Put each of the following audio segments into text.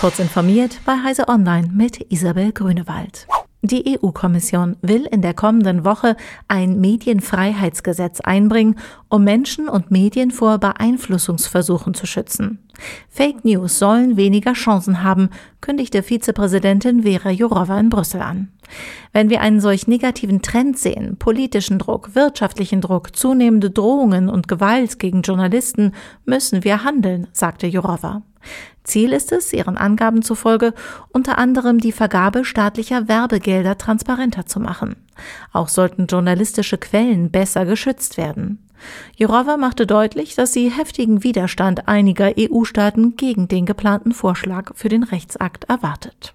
Kurz informiert bei Heise Online mit Isabel Grünewald. Die EU-Kommission will in der kommenden Woche ein Medienfreiheitsgesetz einbringen, um Menschen und Medien vor Beeinflussungsversuchen zu schützen. Fake News sollen weniger Chancen haben, kündigte Vizepräsidentin Vera Jourova in Brüssel an. Wenn wir einen solch negativen Trend sehen, politischen Druck, wirtschaftlichen Druck, zunehmende Drohungen und Gewalt gegen Journalisten, müssen wir handeln, sagte Jourova. Ziel ist es, ihren Angaben zufolge, unter anderem die Vergabe staatlicher Werbegelder transparenter zu machen. Auch sollten journalistische Quellen besser geschützt werden. Jourova machte deutlich, dass sie heftigen Widerstand einiger EU-Staaten gegen den geplanten Vorschlag für den Rechtsakt erwartet.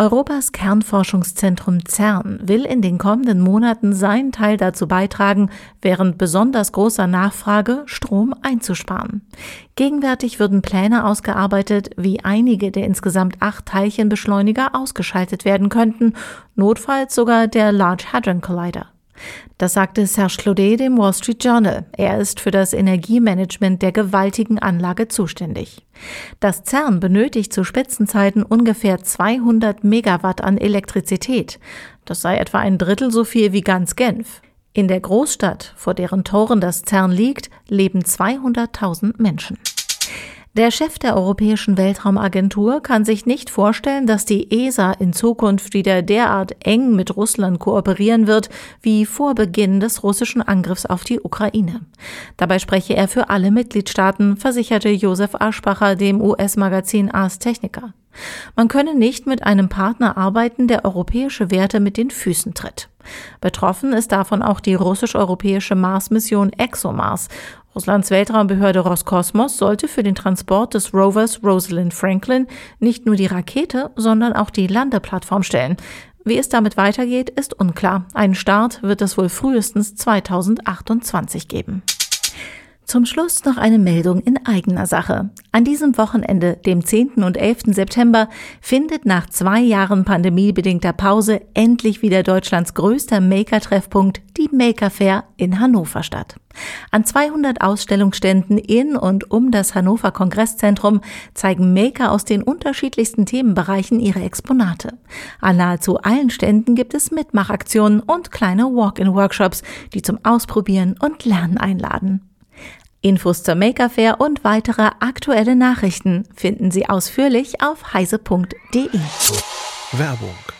Europas Kernforschungszentrum CERN will in den kommenden Monaten seinen Teil dazu beitragen, während besonders großer Nachfrage Strom einzusparen. Gegenwärtig würden Pläne ausgearbeitet, wie einige der insgesamt acht Teilchenbeschleuniger ausgeschaltet werden könnten, notfalls sogar der Large Hadron Collider. Das sagte Serge Claudet dem Wall Street Journal. Er ist für das Energiemanagement der gewaltigen Anlage zuständig. Das CERN benötigt zu Spitzenzeiten ungefähr 200 Megawatt an Elektrizität. Das sei etwa ein Drittel so viel wie ganz Genf. In der Großstadt, vor deren Toren das CERN liegt, leben 200.000 Menschen. Der Chef der Europäischen Weltraumagentur kann sich nicht vorstellen, dass die ESA in Zukunft wieder derart eng mit Russland kooperieren wird wie vor Beginn des russischen Angriffs auf die Ukraine. Dabei spreche er für alle Mitgliedstaaten, versicherte Josef Aschbacher dem US-Magazin Ars Technica. Man könne nicht mit einem Partner arbeiten, der europäische Werte mit den Füßen tritt. Betroffen ist davon auch die russisch-europäische Mars-Mission ExoMars, Russlands Weltraumbehörde Roskosmos sollte für den Transport des Rovers Rosalind Franklin nicht nur die Rakete, sondern auch die Landeplattform stellen. Wie es damit weitergeht, ist unklar. Ein Start wird es wohl frühestens 2028 geben. Zum Schluss noch eine Meldung in eigener Sache. An diesem Wochenende, dem 10. und 11. September, findet nach zwei Jahren pandemiebedingter Pause endlich wieder Deutschlands größter Maker-Treffpunkt, die Maker Fair in Hannover statt. An 200 Ausstellungsständen in und um das Hannover Kongresszentrum zeigen Maker aus den unterschiedlichsten Themenbereichen ihre Exponate. An nahezu allen Ständen gibt es Mitmachaktionen und kleine Walk-in-Workshops, die zum Ausprobieren und Lernen einladen. Infos zur Maker Fair und weitere aktuelle Nachrichten finden Sie ausführlich auf heise.de. Werbung